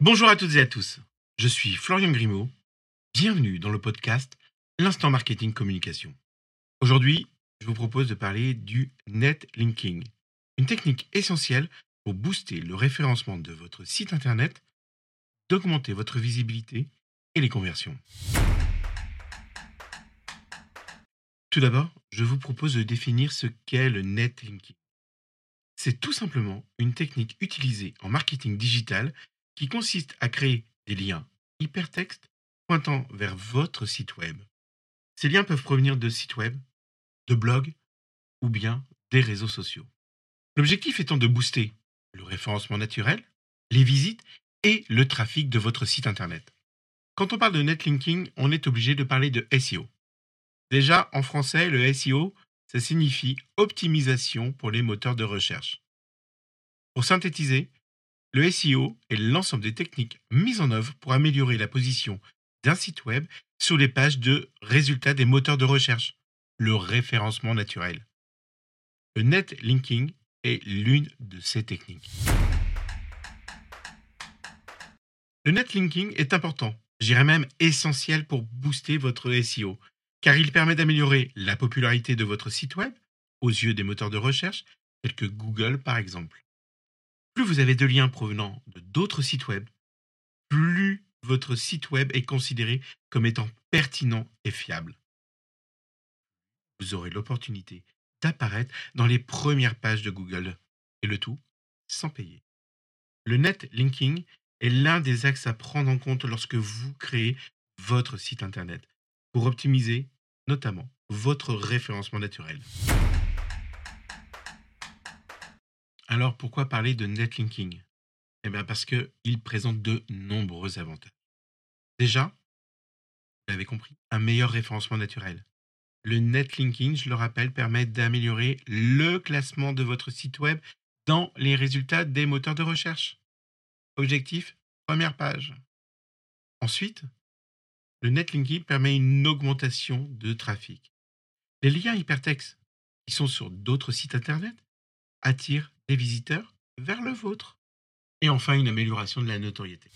Bonjour à toutes et à tous. Je suis Florian Grimaud. Bienvenue dans le podcast L'instant marketing communication. Aujourd'hui, je vous propose de parler du netlinking, une technique essentielle pour booster le référencement de votre site internet, d'augmenter votre visibilité et les conversions. Tout d'abord, je vous propose de définir ce qu'est le netlinking. C'est tout simplement une technique utilisée en marketing digital qui consiste à créer des liens hypertextes pointant vers votre site web. Ces liens peuvent provenir de sites web, de blogs ou bien des réseaux sociaux. L'objectif étant de booster le référencement naturel, les visites et le trafic de votre site internet. Quand on parle de netlinking, on est obligé de parler de SEO. Déjà, en français, le SEO, ça signifie optimisation pour les moteurs de recherche. Pour synthétiser, le SEO est l'ensemble des techniques mises en œuvre pour améliorer la position d'un site web sur les pages de résultats des moteurs de recherche, le référencement naturel. Le netlinking est l'une de ces techniques. Le netlinking est important, j'irais même essentiel pour booster votre SEO, car il permet d'améliorer la popularité de votre site web aux yeux des moteurs de recherche, tels que Google par exemple. Plus vous avez de liens provenant de d'autres sites web, plus votre site web est considéré comme étant pertinent et fiable. Vous aurez l'opportunité d'apparaître dans les premières pages de Google, et le tout sans payer. Le netlinking est l'un des axes à prendre en compte lorsque vous créez votre site Internet pour optimiser notamment votre référencement naturel. Alors pourquoi parler de netlinking? Eh bien parce qu'il présente de nombreux avantages. Déjà, vous l'avez compris, un meilleur référencement naturel. Le netlinking, je le rappelle, permet d'améliorer le classement de votre site web dans les résultats des moteurs de recherche. Objectif, première page. Ensuite, le netlinking permet une augmentation de trafic. Les liens hypertextes qui sont sur d'autres sites Internet attirent visiteurs vers le vôtre. Et enfin, une amélioration de la notoriété.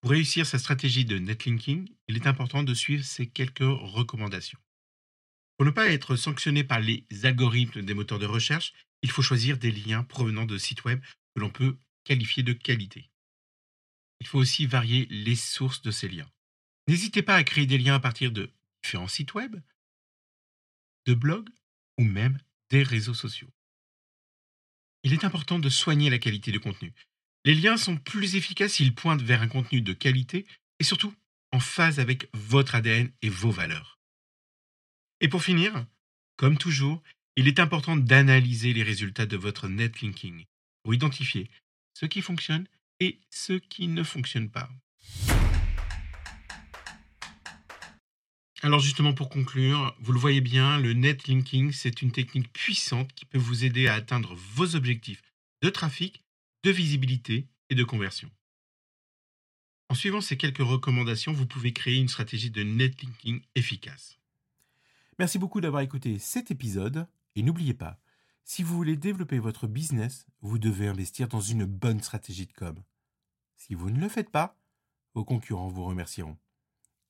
Pour réussir sa stratégie de netlinking, il est important de suivre ces quelques recommandations. Pour ne pas être sanctionné par les algorithmes des moteurs de recherche, il faut choisir des liens provenant de sites web que l'on peut qualifier de qualité. Il faut aussi varier les sources de ces liens. N'hésitez pas à créer des liens à partir de différents sites web, de blogs ou même des réseaux sociaux. Il est important de soigner la qualité du contenu. Les liens sont plus efficaces s'ils pointent vers un contenu de qualité et surtout en phase avec votre ADN et vos valeurs. Et pour finir, comme toujours, il est important d'analyser les résultats de votre netlinking pour identifier ce qui fonctionne et ce qui ne fonctionne pas. Alors justement pour conclure, vous le voyez bien, le netlinking, c'est une technique puissante qui peut vous aider à atteindre vos objectifs de trafic, de visibilité et de conversion. En suivant ces quelques recommandations, vous pouvez créer une stratégie de netlinking efficace. Merci beaucoup d'avoir écouté cet épisode et n'oubliez pas, si vous voulez développer votre business, vous devez investir dans une bonne stratégie de com. Si vous ne le faites pas, vos concurrents vous remercieront.